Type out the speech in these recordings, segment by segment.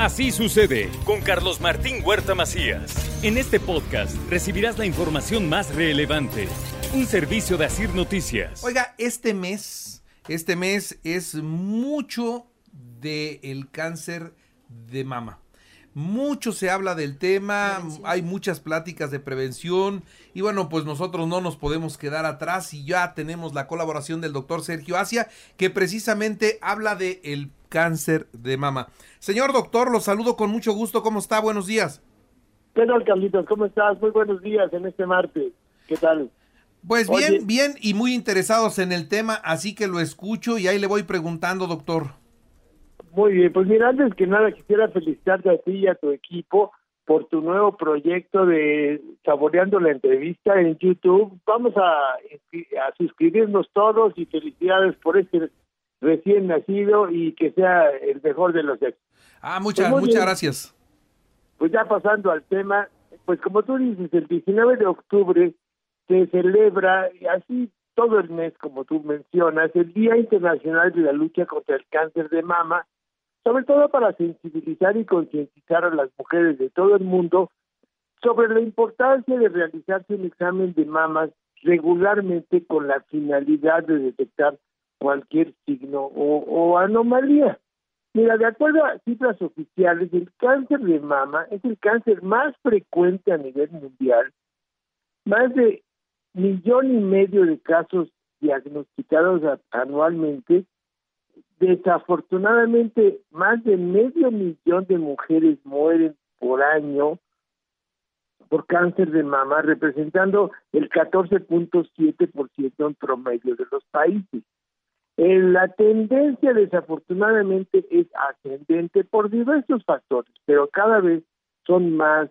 Así sucede con Carlos Martín Huerta Macías. En este podcast recibirás la información más relevante. Un servicio de Asir Noticias. Oiga, este mes, este mes es mucho del cáncer de mama. Mucho se habla del tema, hay muchas pláticas de prevención y bueno, pues nosotros no nos podemos quedar atrás y ya tenemos la colaboración del doctor Sergio Asia que precisamente habla de el cáncer de mama. Señor doctor, lo saludo con mucho gusto, ¿cómo está? Buenos días. ¿Qué tal, Carlitos? ¿Cómo estás? Muy buenos días en este martes. ¿Qué tal? Pues bien, bien y muy interesados en el tema, así que lo escucho y ahí le voy preguntando, doctor. Muy bien, pues mira, antes que nada quisiera felicitarte a ti y a tu equipo por tu nuevo proyecto de Saboreando la Entrevista en YouTube. Vamos a, a suscribirnos todos y felicidades por este recién nacido y que sea el mejor de los éxitos. Ah, muchas, pues muchas gracias. Pues ya pasando al tema, pues como tú dices, el 19 de octubre se celebra, así todo el mes, como tú mencionas, el Día Internacional de la Lucha contra el Cáncer de Mama, sobre todo para sensibilizar y concientizar a las mujeres de todo el mundo sobre la importancia de realizarse un examen de mamas regularmente con la finalidad de detectar cualquier signo o, o anomalía. Mira, de acuerdo a cifras oficiales, el cáncer de mama es el cáncer más frecuente a nivel mundial. Más de millón y medio de casos diagnosticados anualmente Desafortunadamente, más de medio millón de mujeres mueren por año por cáncer de mama, representando el 14.7% en promedio de los países. Eh, la tendencia desafortunadamente es ascendente por diversos factores, pero cada vez son más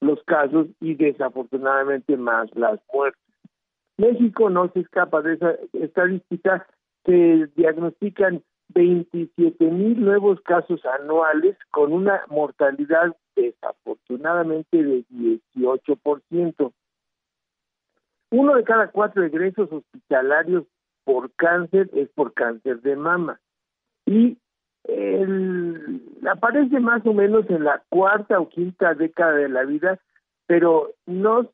los casos y desafortunadamente más las muertes. México no se escapa de esa estadística, se diagnostican 27 mil nuevos casos anuales con una mortalidad desafortunadamente de 18%. Uno de cada cuatro egresos hospitalarios por cáncer es por cáncer de mama. Y el, aparece más o menos en la cuarta o quinta década de la vida, pero no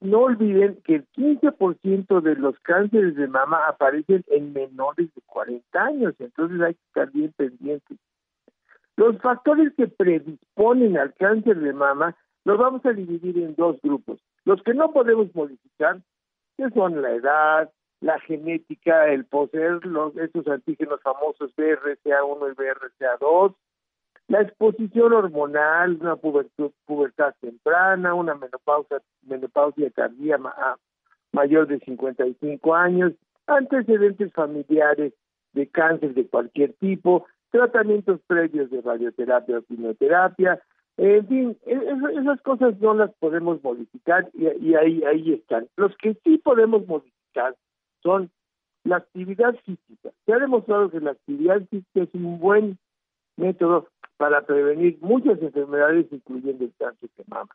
no olviden que el 15% de los cánceres de mama aparecen en menores de 40 años, entonces hay que estar bien pendientes. Los factores que predisponen al cáncer de mama los vamos a dividir en dos grupos. Los que no podemos modificar, que son la edad, la genética, el poseer los, esos antígenos famosos BRCA1 y BRCA2, la exposición hormonal, una pubertad temprana, una menopausia, menopausia tardía mayor de 55 años, antecedentes familiares de cáncer de cualquier tipo, tratamientos previos de radioterapia o quimioterapia, en fin, e-, esas cosas no las podemos modificar y, y, ahí, ahí están. Los que sí podemos modificar son la actividad física. Se ha demostrado que la actividad física es un buen método para prevenir muchas enfermedades, incluyendo el cáncer de mama.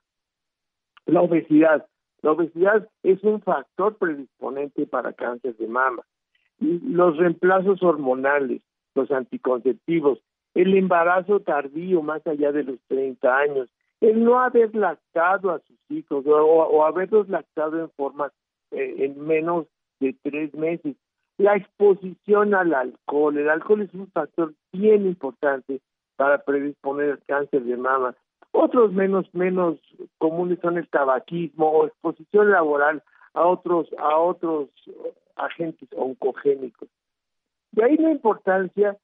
La obesidad. La obesidad es un factor predisponente para cáncer de mama. Los reemplazos hormonales, los anticonceptivos, el embarazo tardío más allá de los 30 años, el no haber lactado a sus hijos o, haberlos lactado en forma eh, en menos de tres meses, la exposición al alcohol. El alcohol es un factor bien importante para predisponer al cáncer de mama. Otros menos menos comunes son el tabaquismo o exposición laboral a otros a otros agentes oncogénicos. De ahí la importancia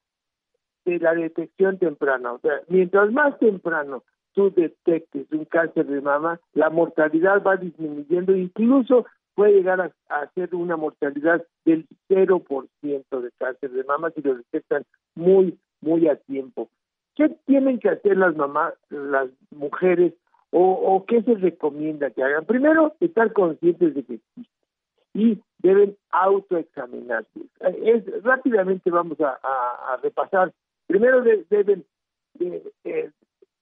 de la detección temprana. O sea, mientras más temprano tú detectes un cáncer de mama, la mortalidad va disminuyendo, incluso puede llegar a, a ser una mortalidad del 0% de cáncer de mama si lo detectan muy, muy a tiempo. ¿Qué tienen que hacer las mamás, las mujeres, o, qué se recomienda que hagan? Primero, estar conscientes de que existe y deben autoexaminarse. Rápidamente vamos a, repasar. Primero deben eh,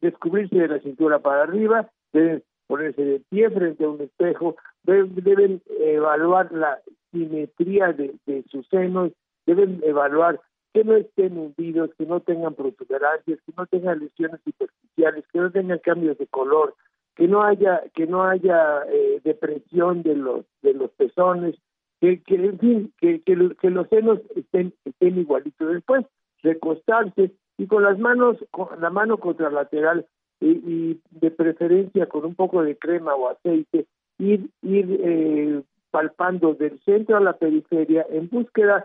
descubrirse de la cintura para arriba, deben ponerse de pie frente a un espejo, deben, evaluar la simetría de, de sus senos, deben evaluar que no estén hundidos, que no tengan protuberancias, que no tengan lesiones superficiales, que no tengan cambios de color, que no haya que no haya eh, depresión de los de los pezones, que, que en fin que, que, los senos estén estén igualitos. Después recostarse y con las manos con la mano contralateral y, y de preferencia con un poco de crema o aceite ir ir eh, palpando del centro a la periferia en búsqueda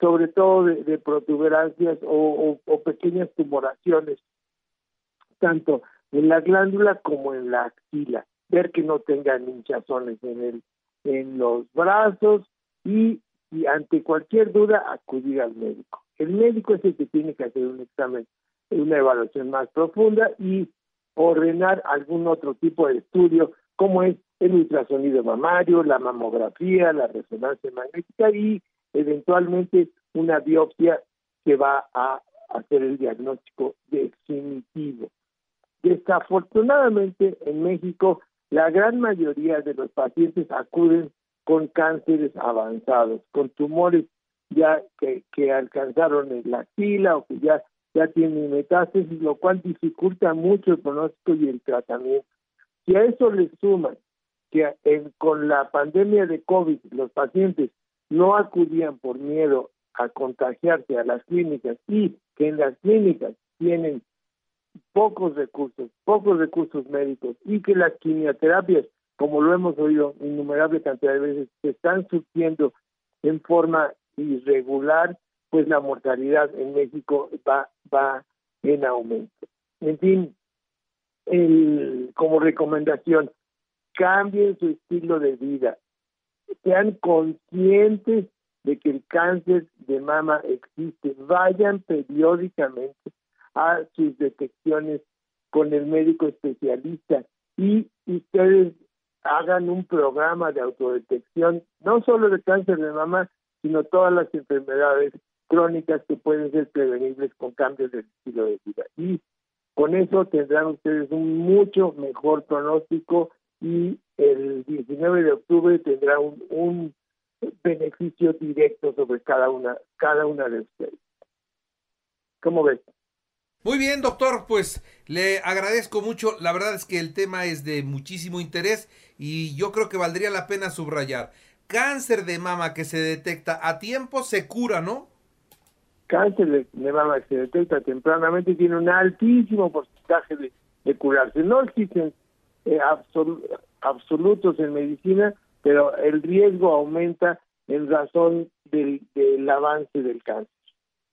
sobre todo de, protuberancias o, pequeñas tumoraciones, tanto en la glándula como en la axila, ver que no tengan hinchazones en el en los brazos y, y ante cualquier duda acudir al médico. El médico es el que tiene que hacer un examen, una evaluación más profunda y ordenar algún otro tipo de estudio, como es el ultrasonido mamario, la mamografía, la resonancia magnética y eventualmente una biopsia que va a hacer el diagnóstico definitivo. Desafortunadamente en México la gran mayoría de los pacientes acuden con cánceres avanzados, con tumores ya que, que alcanzaron en la axila o que ya, ya tienen metástasis, lo cual dificulta mucho el pronóstico y el tratamiento. Si a eso le suman que con la pandemia de COVID los pacientes no acudían por miedo a contagiarse a las clínicas y que en las clínicas tienen pocos recursos, pocos recursos médicos y que las quimioterapias, como lo hemos oído innumerable cantidad de veces, se están surgiendo en forma irregular, pues la mortalidad en México va, va en aumento. En fin, el, como recomendación, cambien su estilo de vida, sean conscientes de que el cáncer de mama existe, vayan periódicamente a sus detecciones con el médico especialista y ustedes hagan un programa de autodetección, no solo de cáncer de mama, sino todas las enfermedades crónicas que pueden ser prevenibles con cambios de estilo de vida. Y con eso tendrán ustedes un mucho mejor pronóstico y el 19 de octubre tendrá un, beneficio directo sobre cada una, cada una de ustedes. ¿Cómo ves? Muy bien, doctor, pues le agradezco mucho. La verdad es que el tema es de muchísimo interés y yo creo que valdría la pena subrayar. Cáncer de mama que se detecta a tiempo se cura, ¿no? Cáncer de, mama que tempranamente tiene un altísimo porcentaje de curarse. No existen eh, absolutos en medicina, pero el riesgo aumenta en razón del, avance del cáncer.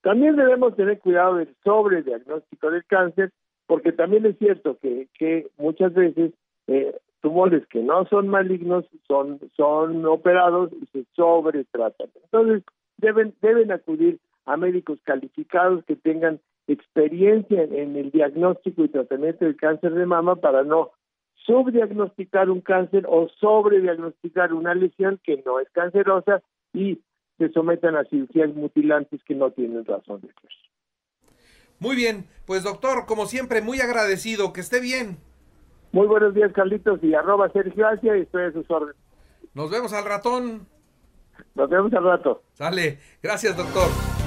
También debemos tener cuidado del sobrediagnóstico del cáncer, porque también es cierto que, que muchas veces eh, tumores que no son malignos son, son operados y se sobretratan. Entonces, deben, deben acudir a médicos calificados que tengan experiencia en el diagnóstico y tratamiento del cáncer de mama para no subdiagnosticar un cáncer o sobrediagnosticar una lesión que no es cancerosa y se sometan a cirugías mutilantes que no tienen razón de ser. Muy bien, pues doctor, como siempre, muy agradecido, que esté bien. Muy buenos días, Carlitos, y arroba Sergio Asia y estoy a sus órdenes. Nos vemos al ratón. Nos vemos al rato. Sale, gracias doctor.